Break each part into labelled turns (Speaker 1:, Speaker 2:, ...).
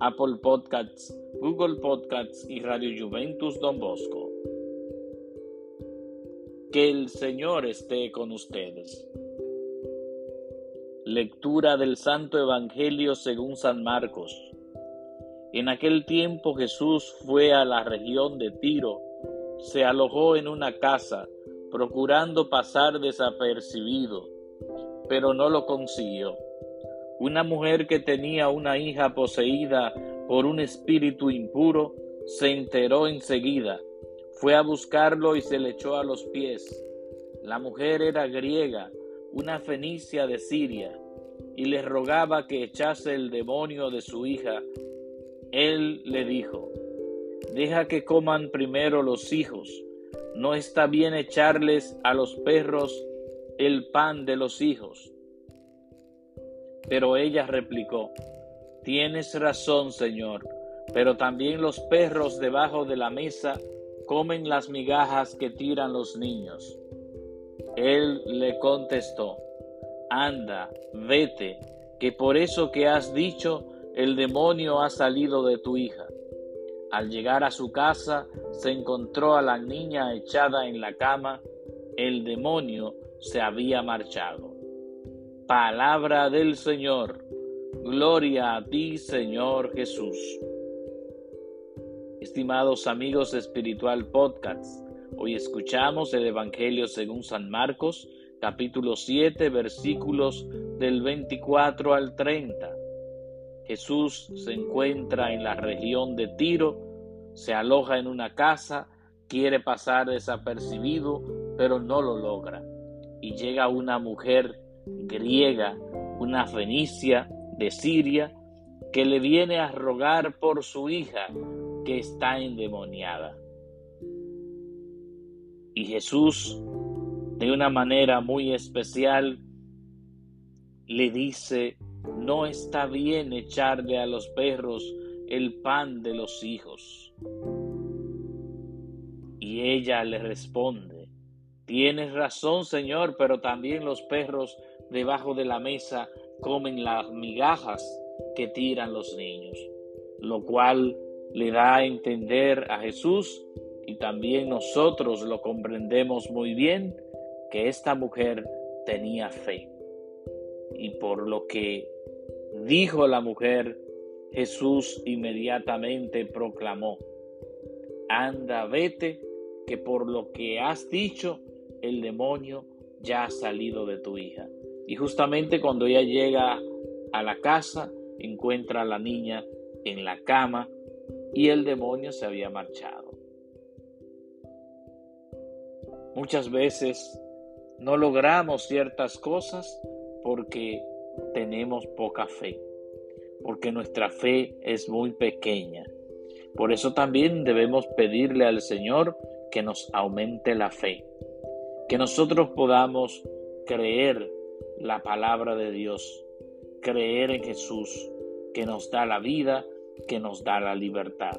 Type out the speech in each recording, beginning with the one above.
Speaker 1: Apple Podcasts, Google Podcasts y Radio Juventus Don Bosco. Que el Señor esté con ustedes. Lectura del Santo Evangelio según San Marcos. En aquel tiempo Jesús fue a la región de Tiro, se alojó en una casa, procurando pasar desapercibido pero no lo consiguió. Una mujer que tenía una hija poseída por un espíritu impuro se enteró enseguida, fue a buscarlo y se le echó a los pies. La mujer era griega, una fenicia de Siria, y le rogaba que echase el demonio de su hija. Él le dijo, Deja que coman primero los hijos, no está bien echarles a los perros el pan de los hijos. Pero ella replicó, Tienes razón, Señor, pero también los perros debajo de la mesa comen las migajas que tiran los niños. Él le contestó, Anda, vete, que por eso que has dicho, el demonio ha salido de tu hija. Al llegar a su casa, se encontró a la niña echada en la cama. El demonio se había marchado. Palabra del Señor. Gloria a ti, Señor Jesús. Estimados amigos de Espiritual Podcast, hoy escuchamos el Evangelio según San Marcos, capítulo 7, versículos del 24 al 30. Jesús se encuentra en la región de Tiro, se aloja en una casa, quiere pasar desapercibido, pero no lo logra y llega una mujer griega, una fenicia de Siria, que le viene a rogar por su hija que está endemoniada. Y Jesús, de una manera muy especial, le dice, no está bien echarle a los perros el pan de los hijos. Y ella le responde, Tienes razón, Señor, pero también los perros debajo de la mesa comen las migajas que tiran los niños, lo cual le da a entender a Jesús y también nosotros lo comprendemos muy bien que esta mujer tenía fe. Y por lo que dijo la mujer, Jesús inmediatamente proclamó, anda, vete, que por lo que has dicho, el demonio ya ha salido de tu hija. Y justamente cuando ella llega a la casa, encuentra a la niña en la cama y el demonio se había marchado. Muchas veces no logramos ciertas cosas porque tenemos poca fe, porque nuestra fe es muy pequeña. Por eso también debemos pedirle al Señor que nos aumente la fe que nosotros podamos creer la palabra de Dios, creer en Jesús, que nos da la vida, que nos da la libertad.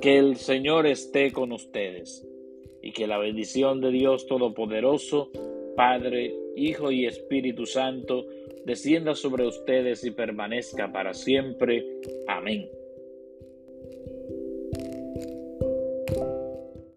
Speaker 1: Que el Señor esté con ustedes y que la bendición de Dios Todopoderoso, Padre, Hijo y Espíritu Santo, descienda sobre ustedes y permanezca para siempre. Amén.